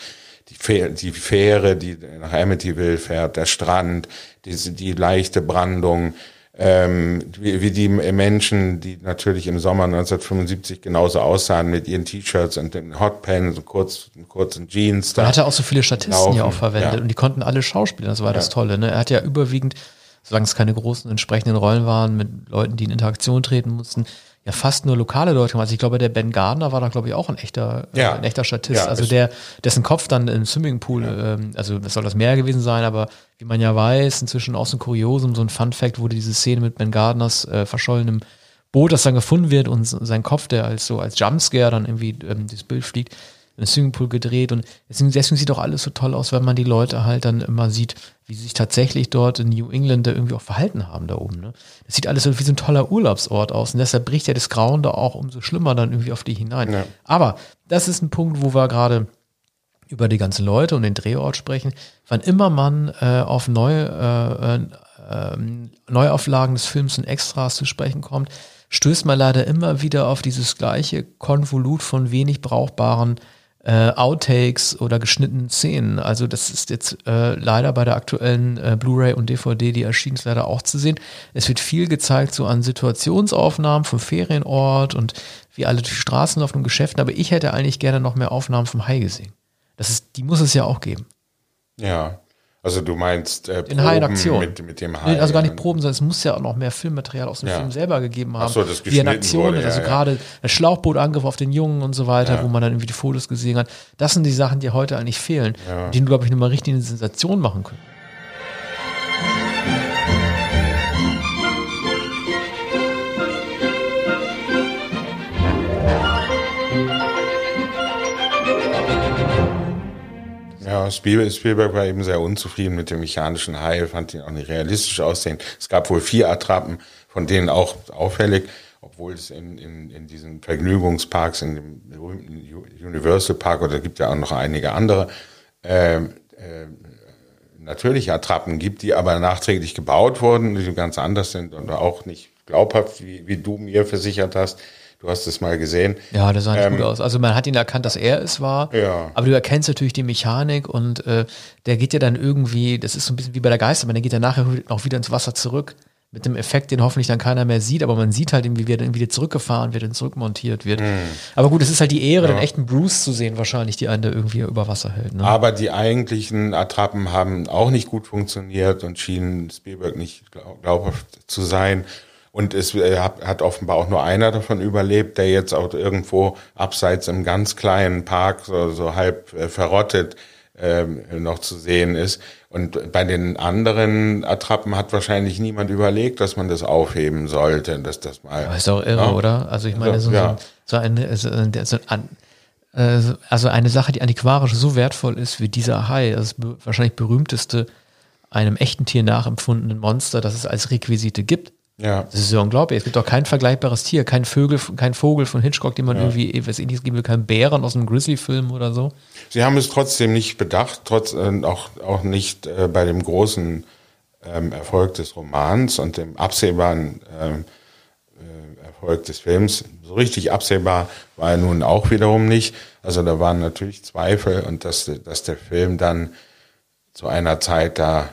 Die, Fähre, die Fähre, die nach Amityville fährt, der Strand, diese, die leichte Brandung, ähm, wie, wie die Menschen, die natürlich im Sommer 1975 genauso aussahen mit ihren T-Shirts und den Hotpants und kurz, kurzen Jeans. Da. Er hatte auch so viele Statisten laufen. hier auch verwendet ja. und die konnten alle schauspielen. Das war ja. das Tolle. Ne? Er hat ja überwiegend solange es keine großen entsprechenden Rollen waren mit Leuten, die in Interaktion treten mussten, ja fast nur lokale Leute gemacht. Also ich glaube, der Ben Gardner war da, glaube ich, auch ein echter, äh, ja. äh, ein echter Statist. Ja, also der, dessen Kopf dann im Swimmingpool, ja. ähm, also das soll das Meer gewesen sein, aber wie man ja weiß, inzwischen auch so ein Kuriosum, so ein Fun-Fact wurde diese Szene mit Ben Gardners äh, verschollenem Boot, das dann gefunden wird und sein Kopf, der als so als Jumpscare dann irgendwie ähm, dieses Bild fliegt, im Swimmingpool gedreht und deswegen, deswegen sieht auch alles so toll aus, weil man die Leute halt dann immer sieht, wie sie sich tatsächlich dort in New England da irgendwie auch verhalten haben da oben. Ne? Das sieht alles so wie so ein toller Urlaubsort aus und deshalb bricht ja das Grauen da auch umso schlimmer dann irgendwie auf die hinein. Ja. Aber das ist ein Punkt, wo wir gerade über die ganzen Leute und den Drehort sprechen. Wann immer man äh, auf neue äh, äh, Neuauflagen des Films und Extras zu sprechen kommt, stößt man leider immer wieder auf dieses gleiche Konvolut von wenig brauchbaren äh, Outtakes oder geschnittenen Szenen. Also das ist jetzt äh, leider bei der aktuellen äh, Blu-ray und DVD, die erschienen ist, leider auch zu sehen. Es wird viel gezeigt so an Situationsaufnahmen vom Ferienort und wie alle durch Straßen laufen und Geschäften, aber ich hätte eigentlich gerne noch mehr Aufnahmen vom Hai gesehen. Das ist, die muss es ja auch geben. Ja. Also du meinst äh, in in Aktion. Mit, mit dem Hai. Nee, also gar nicht Proben, sondern es muss ja auch noch mehr Filmmaterial aus dem ja. Film selber gegeben haben. Ach so, das wie in Aktion wurde, ist. Also ja, gerade der Schlauchbootangriff auf den Jungen und so weiter, wo man dann irgendwie die Fotos gesehen hat. Das sind die Sachen, die heute eigentlich fehlen, die, glaube ich, nochmal richtig eine Sensation machen können. Spielberg war eben sehr unzufrieden mit dem mechanischen Hai, fand ihn auch nicht realistisch aussehen. Es gab wohl vier Attrappen, von denen auch auffällig, obwohl es in, in, in diesen Vergnügungsparks, in dem berühmten Universal Park oder gibt ja auch noch einige andere, äh, äh, natürlich Attrappen gibt, die aber nachträglich gebaut wurden, die ganz anders sind und auch nicht glaubhaft, wie, wie du mir versichert hast. Du hast es mal gesehen. Ja, das sah nicht ähm, gut aus. Also man hat ihn erkannt, dass er es war. Ja. Aber du erkennst natürlich die Mechanik und äh, der geht ja dann irgendwie, das ist so ein bisschen wie bei der Geisterbahn, der geht ja nachher auch wieder ins Wasser zurück. Mit dem Effekt, den hoffentlich dann keiner mehr sieht, aber man sieht halt irgendwie, wie er dann wieder zurückgefahren wird und zurückmontiert wird. Mhm. Aber gut, es ist halt die Ehre, ja. den echten Bruce zu sehen, wahrscheinlich, die einen da irgendwie über Wasser hält. Ne? Aber die eigentlichen Attrappen haben auch nicht gut funktioniert und schienen Spielberg nicht glaubhaft zu sein. Und es äh, hat offenbar auch nur einer davon überlebt, der jetzt auch irgendwo abseits im ganz kleinen Park so, so halb äh, verrottet ähm, noch zu sehen ist. Und bei den anderen Attrappen hat wahrscheinlich niemand überlegt, dass man das aufheben sollte, dass das mal. Aber ist doch irre, ja? oder? Also ich meine, so, ja. so, eine, so, so ein, äh, also eine Sache, die antiquarisch so wertvoll ist wie dieser Hai, das wahrscheinlich berühmteste einem echten Tier nachempfundenen Monster, das es als Requisite gibt Ja. Das ist ja unglaublich. Es gibt auch kein vergleichbares Tier, kein Vögel, kein Vogel von Hitchcock, den man ja. irgendwie, was ähnliches geben will, kein Bären aus einem Grizzly-Film oder so. Sie haben es trotzdem nicht bedacht, trotz, äh, auch, auch nicht äh, bei dem großen ähm, Erfolg des Romans und dem absehbaren ähm, äh, Erfolg des Films. So richtig absehbar war er nun auch wiederum nicht. Also da waren natürlich Zweifel und dass, dass der Film dann zu einer Zeit da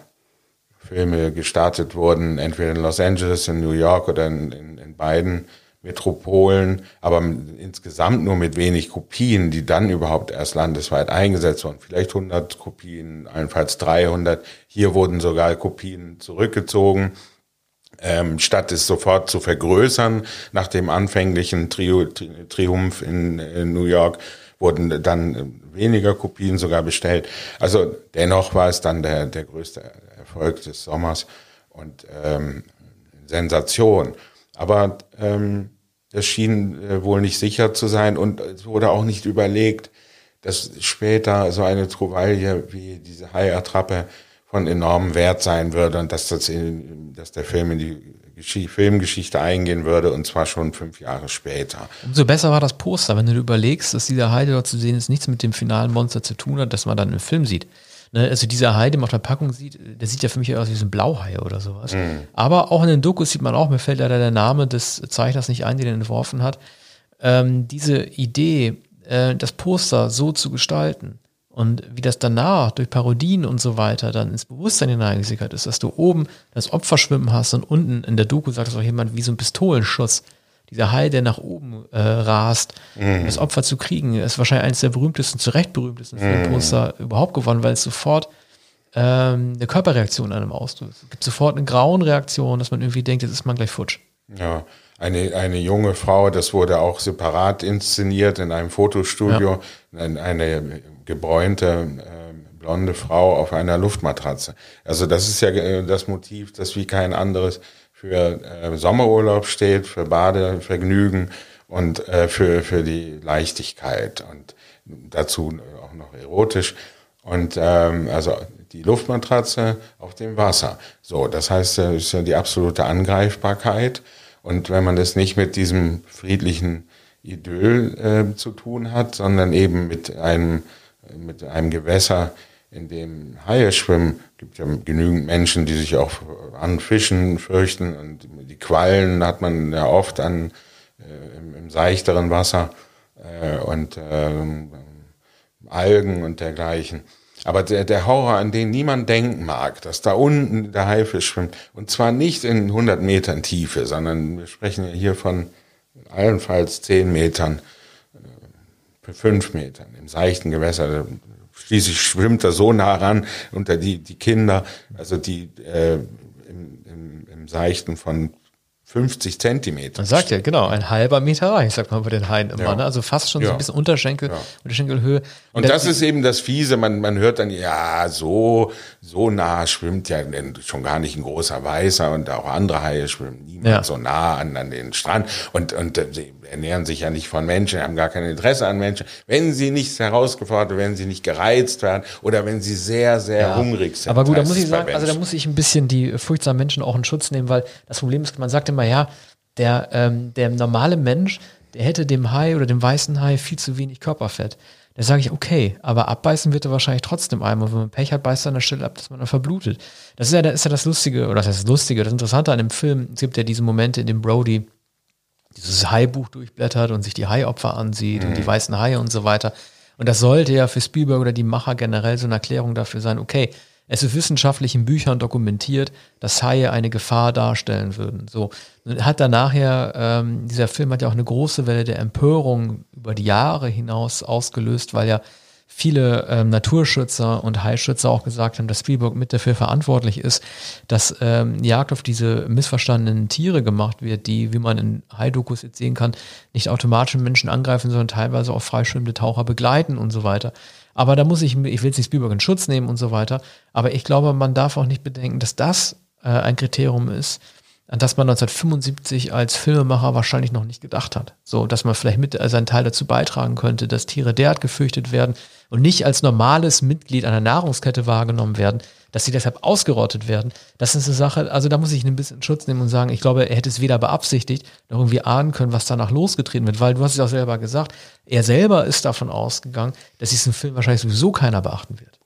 Filme gestartet wurden, entweder in Los Angeles, in New York oder in, in, in beiden Metropolen, aber insgesamt nur mit wenig Kopien, die dann überhaupt erst landesweit eingesetzt wurden. Vielleicht 100 Kopien, allenfalls 300. Hier wurden sogar Kopien zurückgezogen. Ähm, statt es sofort zu vergrößern, nach dem anfänglichen Tri Triumph in, in New York, wurden dann weniger Kopien sogar bestellt. Also dennoch war es dann der, der größte Erfolg des Sommers und ähm, Sensation. Aber ähm, das schien äh, wohl nicht sicher zu sein und es wurde auch nicht überlegt, dass später so eine Trouvaille wie diese Hai-Attrappe von enormem Wert sein würde und dass, das in, dass der Film in die Geschichte, Filmgeschichte eingehen würde und zwar schon fünf Jahre später. Umso besser war das Poster, wenn du überlegst, dass dieser Hai, der dort zu sehen ist, nichts mit dem finalen Monster zu tun hat, das man dann im Film sieht. Ne, also dieser Hai, den man auf der Packung sieht, der sieht ja für mich aus wie so ein Blauhai oder sowas. Mhm. Aber auch in den Dokus sieht man auch, mir fällt leider der Name des Zeichners nicht ein, der den entworfen hat, ähm, diese Idee, äh, das Poster so zu gestalten und wie das danach durch Parodien und so weiter dann ins Bewusstsein hineingesickert ist, dass du oben das Opfer schwimmen hast und unten in der Doku sagt es auch jemand wie so ein Pistolenschuss dieser Hai, der nach oben äh, rast, um das Opfer zu kriegen, ist wahrscheinlich eines der berühmtesten, zu Recht berühmtesten Filmposter mm. überhaupt gewonnen, weil es sofort ähm, eine Körperreaktion an einem auslöst. Es gibt sofort eine grauen Reaktion, dass man irgendwie denkt, jetzt ist man gleich futsch. Ja, eine, eine junge Frau, das wurde auch separat inszeniert in einem Fotostudio, ja. eine, eine gebräunte äh, blonde Frau auf einer Luftmatratze. Also das ist ja äh, das Motiv, das wie kein anderes für äh, Sommerurlaub steht, für Badevergnügen und äh, für, für die Leichtigkeit und dazu auch noch erotisch. Und ähm, also die Luftmatratze auf dem Wasser. So, das heißt, das ist ja die absolute Angreifbarkeit. Und wenn man das nicht mit diesem friedlichen Idyll äh, zu tun hat, sondern eben mit einem, mit einem Gewässer, in dem Haie schwimmen. Gibt ja genügend Menschen, die sich auch an Fischen fürchten und die Quallen hat man ja oft an äh, im, im, seichteren Wasser äh, und äh, Algen und dergleichen. Aber der, der Horror, an den niemand denken mag, dass da unten der Haifisch schwimmt, und zwar nicht in 100 Metern Tiefe, sondern wir sprechen hier von allenfalls 10 Metern, äh, 5 Metern im seichten Gewässer. Schließlich schwimmt er so nah ran unter die, die Kinder, also die äh, im, im, im Seichten von 50 Zentimeter. Man sagt ja, genau, ein halber Meter reich, sagt man bei den Haien immer. Ja. Ne? Also fast schon ja. so ein bisschen Unterschenkel, ja. Unterschenkelhöhe. Und, Und das ist eben das Fiese, man, man hört dann, ja, so, so nah schwimmt ja schon gar nicht ein großer Weißer und auch andere Haie schwimmen niemand so nah an, an den Strand. Und, und sie ernähren sich ja nicht von Menschen, haben gar kein Interesse an Menschen. Wenn sie nicht herausgefordert, wenn sie nicht gereizt werden oder wenn sie sehr, sehr hungrig sind. Aber gut, da muss ich sagen, also da muss ich ein bisschen die furchtsamen Menschen auch in Schutz nehmen, weil das Problem ist, man sagt immer, ja, der, ähm, der normale Mensch, der hätte dem Hai oder dem weißen Hai viel zu wenig Körperfett. Da sage ich, okay, aber abbeißen wird er wahrscheinlich trotzdem einmal. Wenn man Pech hat, beißt er an der Stelle ab, dass man dann verblutet. Das ist ja, das ist ja das Lustige, oder das ist das Lustige, das Interessante an dem Film. Es gibt ja diese Momente, in dem Brody dieses Hai-Buch durchblättert und sich die Hai-Opfer ansieht mhm. und die mhm. weißen Haie und so weiter. Und das sollte ja für Spielberg oder die Macher generell so eine Erklärung dafür sein, okay, es ist wissenschaftlich in Büchern dokumentiert, dass Haie eine Gefahr darstellen würden. So hat dann nachher, ähm, dieser Film hat ja auch eine große Welle der Empörung über die Jahre hinaus ausgelöst, weil ja viele ähm, Naturschützer und Heilschützer auch gesagt haben, dass Spielberg mit dafür verantwortlich ist, dass ähm, Jagd auf diese missverstandenen Tiere gemacht wird, die, wie man in Heidokus jetzt sehen kann, nicht automatisch Menschen angreifen, sondern teilweise auch freischwimmende Taucher begleiten und so weiter. Aber da muss ich, ich will jetzt nicht Spielberg in Schutz nehmen und so weiter, aber ich glaube, man darf auch nicht bedenken, dass das äh, ein Kriterium ist, an das man 1975 als Filmemacher wahrscheinlich noch nicht gedacht hat. So, dass man vielleicht mit seinen Teil dazu beitragen könnte, dass Tiere derart gefürchtet werden und nicht als normales Mitglied einer Nahrungskette wahrgenommen werden, dass sie deshalb ausgerottet werden, das ist eine Sache, also da muss ich ein bisschen Schutz nehmen und sagen, ich glaube, er hätte es weder beabsichtigt noch irgendwie ahnen können, was danach losgetreten wird, weil du hast es auch selber gesagt, er selber ist davon ausgegangen, dass diesen Film wahrscheinlich sowieso keiner beachten wird.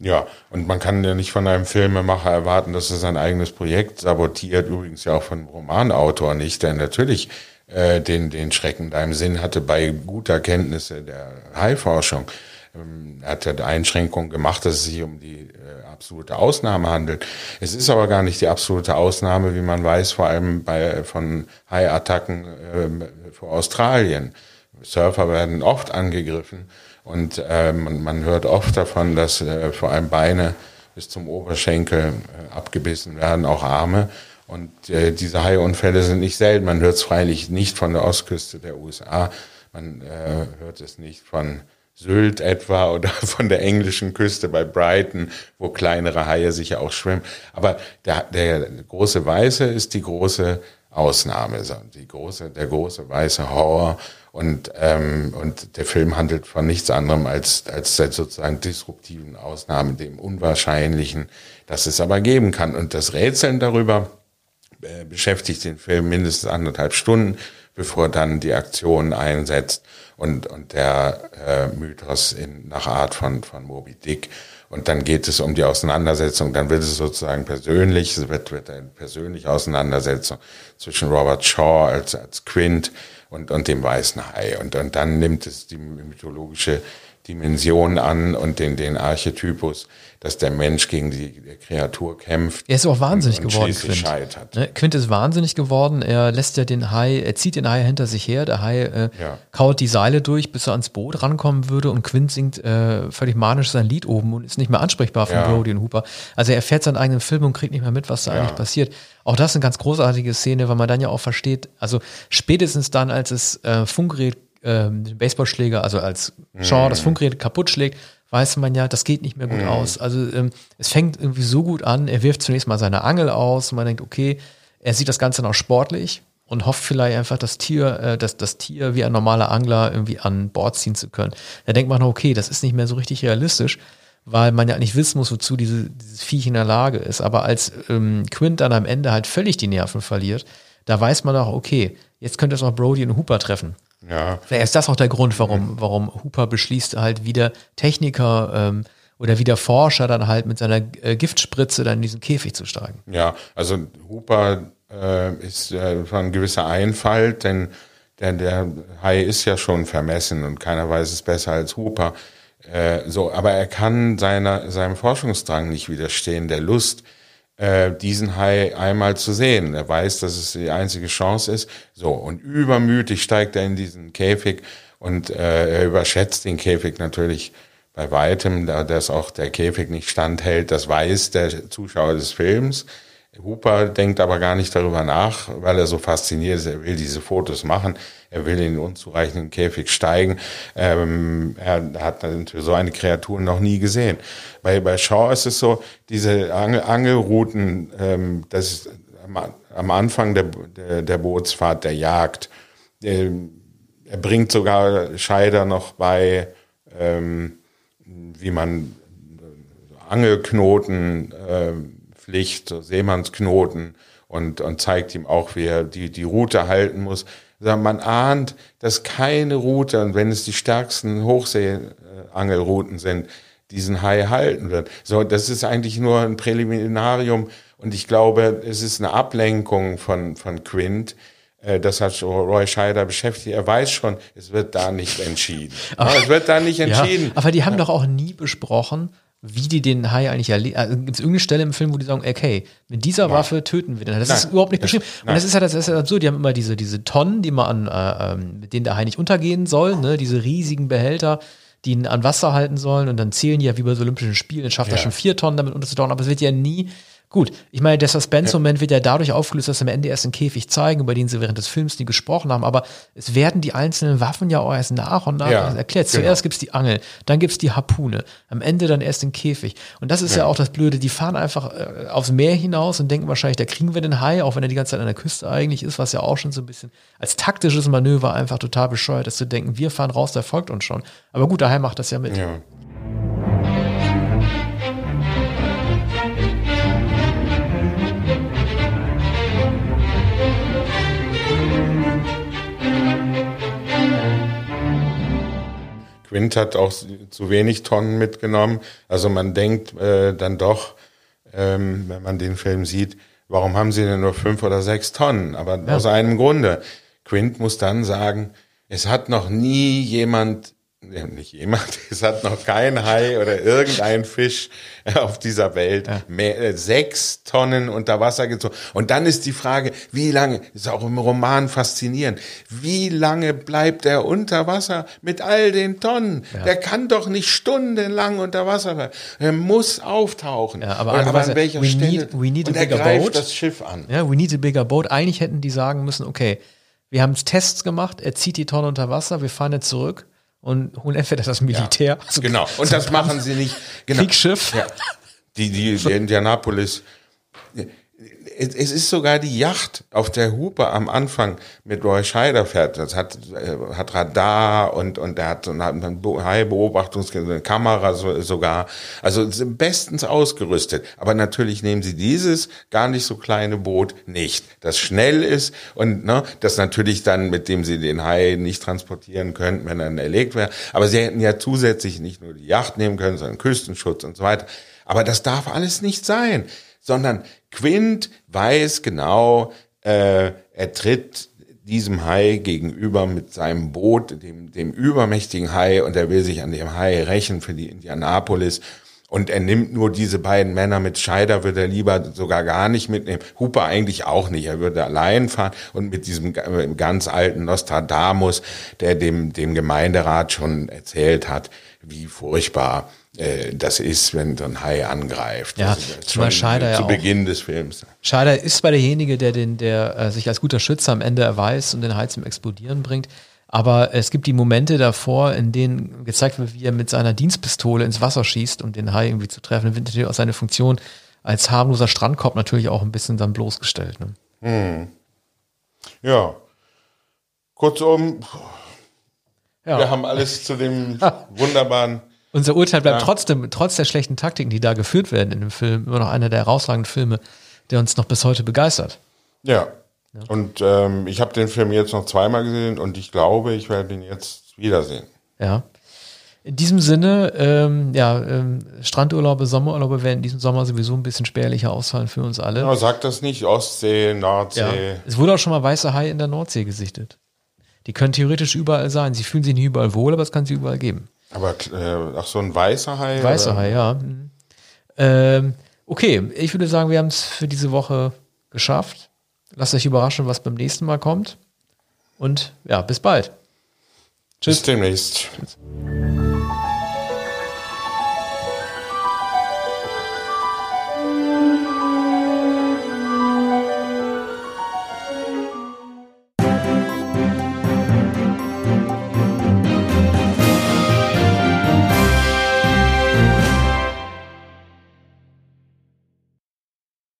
Ja, und man kann ja nicht von einem Filmemacher erwarten, dass er sein eigenes Projekt sabotiert, übrigens ja auch von einem Romanautor nicht, der natürlich äh, den, den Schrecken da im Sinn hatte bei guter Kenntnisse der Heilforschung. Ähm, er hat ja Einschränkungen gemacht, dass es sich um die äh, absolute Ausnahme handelt. Es ist aber gar nicht die absolute Ausnahme, wie man weiß, vor allem bei von Haiattacken äh, vor Australien. Surfer werden oft angegriffen und äh, man, man hört oft davon, dass äh, vor allem Beine bis zum Oberschenkel äh, abgebissen werden, auch Arme. Und äh, diese Haiunfälle sind nicht selten. Man hört es freilich nicht von der Ostküste der USA. Man äh, hört es nicht von Sylt etwa oder von der englischen Küste bei Brighton, wo kleinere Haie sich ja auch schwimmen. Aber der, der große Weiße ist die große Ausnahme, die große, der große weiße Horror. Und, ähm, und der Film handelt von nichts anderem als, als der sozusagen disruptiven Ausnahme, dem Unwahrscheinlichen, das es aber geben kann. Und das Rätseln darüber äh, beschäftigt den Film mindestens anderthalb Stunden, bevor dann die Aktion einsetzt und, und der äh, Mythos in, nach Art von, von Moby Dick. Und dann geht es um die Auseinandersetzung, dann wird es sozusagen persönlich, es wird, wird eine persönliche Auseinandersetzung zwischen Robert Shaw als, als Quint und, und dem weißen Hai. Und, und dann nimmt es die mythologische Dimension an und den, den Archetypus, dass der Mensch gegen die Kreatur kämpft. Er ist auch wahnsinnig und, und geworden, Quint. Scheitert. Ne? Quint ist wahnsinnig geworden. Er lässt ja den Hai, er zieht den Hai hinter sich her. Der Hai äh, ja. kaut die Seile durch, bis er ans Boot rankommen würde und Quint singt äh, völlig manisch sein Lied oben und ist nicht mehr ansprechbar von ja. Brody und Hooper. Also er fährt seinen eigenen Film und kriegt nicht mehr mit, was da ja. eigentlich passiert. Auch das ist eine ganz großartige Szene, weil man dann ja auch versteht, also spätestens dann, als es äh, Funkgerät ähm, den Baseballschläger, also als Shaw mm. das Funkgerät kaputt schlägt, weiß man ja, das geht nicht mehr gut mm. aus. Also ähm, es fängt irgendwie so gut an, er wirft zunächst mal seine Angel aus und man denkt, okay, er sieht das Ganze noch sportlich und hofft vielleicht einfach, das Tier, äh, das, das Tier wie ein normaler Angler irgendwie an Bord ziehen zu können. Da denkt man, okay, das ist nicht mehr so richtig realistisch, weil man ja nicht wissen muss, wozu diese, dieses Viech in der Lage ist. Aber als ähm, Quint dann am Ende halt völlig die Nerven verliert, da weiß man auch, okay, jetzt könnte es auch Brody und Hooper treffen. Ja. Vielleicht ist das auch der Grund, warum, warum Hooper beschließt, halt wieder Techniker ähm, oder wieder Forscher dann halt mit seiner äh, Giftspritze dann in diesen Käfig zu steigen. Ja, also Hooper äh, ist äh, ein gewisser Einfalt, denn der, der Hai ist ja schon vermessen und keiner weiß es besser als Hooper. Äh, so, aber er kann seiner, seinem Forschungsdrang nicht widerstehen, der Lust, äh, diesen Hai einmal zu sehen. Er weiß, dass es die einzige Chance ist. So, und übermütig steigt er in diesen Käfig und äh, er überschätzt den Käfig natürlich bei weitem, da dass auch der Käfig nicht standhält. Das weiß der Zuschauer des Films. Hooper denkt aber gar nicht darüber nach, weil er so fasziniert ist. Er will diese Fotos machen. Er will in den unzureichenden Käfig steigen. Ähm, er hat so eine Kreatur noch nie gesehen. Bei, bei Shaw ist es so, diese Angel Angelrouten, ähm, das ist am, am Anfang der, der, der, Bootsfahrt, der Jagd. Ähm, er bringt sogar Scheider noch bei, ähm, wie man Angelknoten, Pflicht, Seemannsknoten und, und zeigt ihm auch, wie er die, die Route halten muss. Man ahnt, dass keine Route, und wenn es die stärksten Hochseeangelrouten sind, diesen Hai halten wird. So, das ist eigentlich nur ein Präliminarium und ich glaube, es ist eine Ablenkung von, von Quint. Äh, das hat Roy Scheider beschäftigt. Er weiß schon, es wird da nicht entschieden. Aber, es wird da nicht entschieden. Ja, aber die haben ja. doch auch nie besprochen, wie die den Hai eigentlich erleben. Also Gibt es irgendeine Stelle im Film, wo die sagen, okay, mit dieser Nein. Waffe töten wir den? Das Nein. ist überhaupt nicht beschrieben. Und das ist ja das ist ja absurd. Die haben immer diese, diese Tonnen, die man an, äh, ähm, mit denen der Hai nicht untergehen soll, ne? diese riesigen Behälter, die ihn an Wasser halten sollen. Und dann zählen die ja wie bei so Olympischen Spielen, schafft ja. er schon vier Tonnen damit unterzutauchen. Aber es wird ja nie Gut, ich meine, der Suspense-Moment wird ja dadurch aufgelöst, dass sie am Ende erst einen Käfig zeigen, über den sie während des Films nie gesprochen haben, aber es werden die einzelnen Waffen ja auch erst nach und nach Ja, erklärt. genau. Zuerst gibt's die Angel, dann gibt's die Harpune, am Ende dann erst den Käfig. Und das ist ja, auch das Blöde, die fahren einfach äh, aufs Meer hinaus und denken wahrscheinlich, da kriegen wir den Hai, auch wenn er die ganze Zeit an der Küste eigentlich ist, was ja auch schon so ein bisschen als taktisches Manöver einfach total bescheuert ist, zu denken, wir fahren raus, der folgt uns schon. Aber gut, der Hai macht das ja mit. Ja. Quint hat auch zu wenig Tonnen mitgenommen. Also man denkt äh, dann doch, ähm, wenn man den Film sieht, warum haben sie denn nur fünf oder sechs Tonnen? Aber aus einem Grunde. Quint muss dann sagen, es hat noch nie jemand, ja, nicht jemand, es hat noch kein Hai oder irgendein Fisch auf dieser Welt mehr, äh, sechs Tonnen unter Wasser gezogen. Und dann ist die Frage, wie lange, ist auch im Roman faszinierend, wie lange bleibt er unter Wasser mit all den Tonnen? Der kann doch nicht stundenlang unter Wasser bleiben. Er muss auftauchen. Ja, aber andererseits, an welcher we Stelle? need- we need a und er bigger greift boat. das Schiff an. Ja, we need a bigger boat. Eigentlich hätten die sagen müssen, okay, wir haben Tests gemacht, er zieht die Tonne unter Wasser, wir fahren jetzt zurück und holen entweder das Militär. also Genau. Und das machen sie nicht. Genau. Kriegsschiff. Ja. Die, die, die Indianapolis. Es ist sogar die Yacht, auf der Hupe am Anfang mit Roy Scheider fährt. Das hat, äh, hat Radar und, und er hat so eine High-Beobachtungs- Kamera so, sogar. Also bestens ausgerüstet. Aber natürlich nehmen sie dieses gar nicht so kleine Boot nicht, das schnell ist und ne, das natürlich dann, mit dem sie den Hai nicht transportieren könnten, wenn er dann erlegt wäre. Aber sie hätten ja zusätzlich nicht nur die Yacht nehmen können, sondern Küstenschutz und so weiter. Aber das darf alles nicht sein, sondern Quint weiß genau, äh, er tritt diesem Hai gegenüber mit seinem Boot, dem, dem übermächtigen Hai, und er will sich an dem Hai rächen für die Indianapolis. Und er nimmt nur diese beiden Männer mit. Scheider würde er lieber sogar gar nicht mitnehmen. Hooper eigentlich auch nicht. Er würde allein fahren und mit diesem ga- ganz alten Nostradamus, der dem, dem Gemeinderat schon erzählt hat, wie furchtbar äh, das ist, wenn so ein Hai angreift. Ja, zumal Scheider ja zu auch- Beginn des Films. Scheider ist zwar derjenige, der, den, der äh, sich als guter Schütze am Ende erweist und den Hai zum Explodieren bringt, aber es gibt die Momente davor, in denen gezeigt wird, wie er mit seiner Dienstpistole ins Wasser schießt, um den Hai irgendwie zu treffen. Dann wird natürlich auch seine Funktion als harmloser Strandkorb natürlich auch ein bisschen dann bloßgestellt. Ne? Ja. Kurzum, Ja. wir haben alles zu dem wunderbaren. Unser Urteil bleibt Ja. trotzdem, trotz der schlechten Taktiken, die da geführt werden in dem Film, immer noch einer der herausragenden Filme, der uns noch bis heute begeistert. Ja. Und ähm, ich habe den Film jetzt noch zweimal gesehen und ich glaube, ich werde ihn jetzt wiedersehen. Ja. In diesem Sinne, ähm, ja, ähm, Strandurlaube, Sommerurlaube werden in diesem Sommer sowieso ein bisschen spärlicher ausfallen für uns alle. Aber sag das nicht, Ostsee, Ja. Nordsee. Es wurde auch schon mal weiße Haie in der Nordsee gesichtet. Die können theoretisch überall sein. Sie fühlen sich nicht überall wohl, aber es kann sie überall geben. Aber äh, ach, so ein weißer Hai? Weiße oder? Hai, ja. Mhm. Ähm, okay, ich würde sagen, wir haben es für diese Woche geschafft. Lasst euch überraschen, was beim nächsten Mal kommt. Und ja, bis bald. Bis demnächst.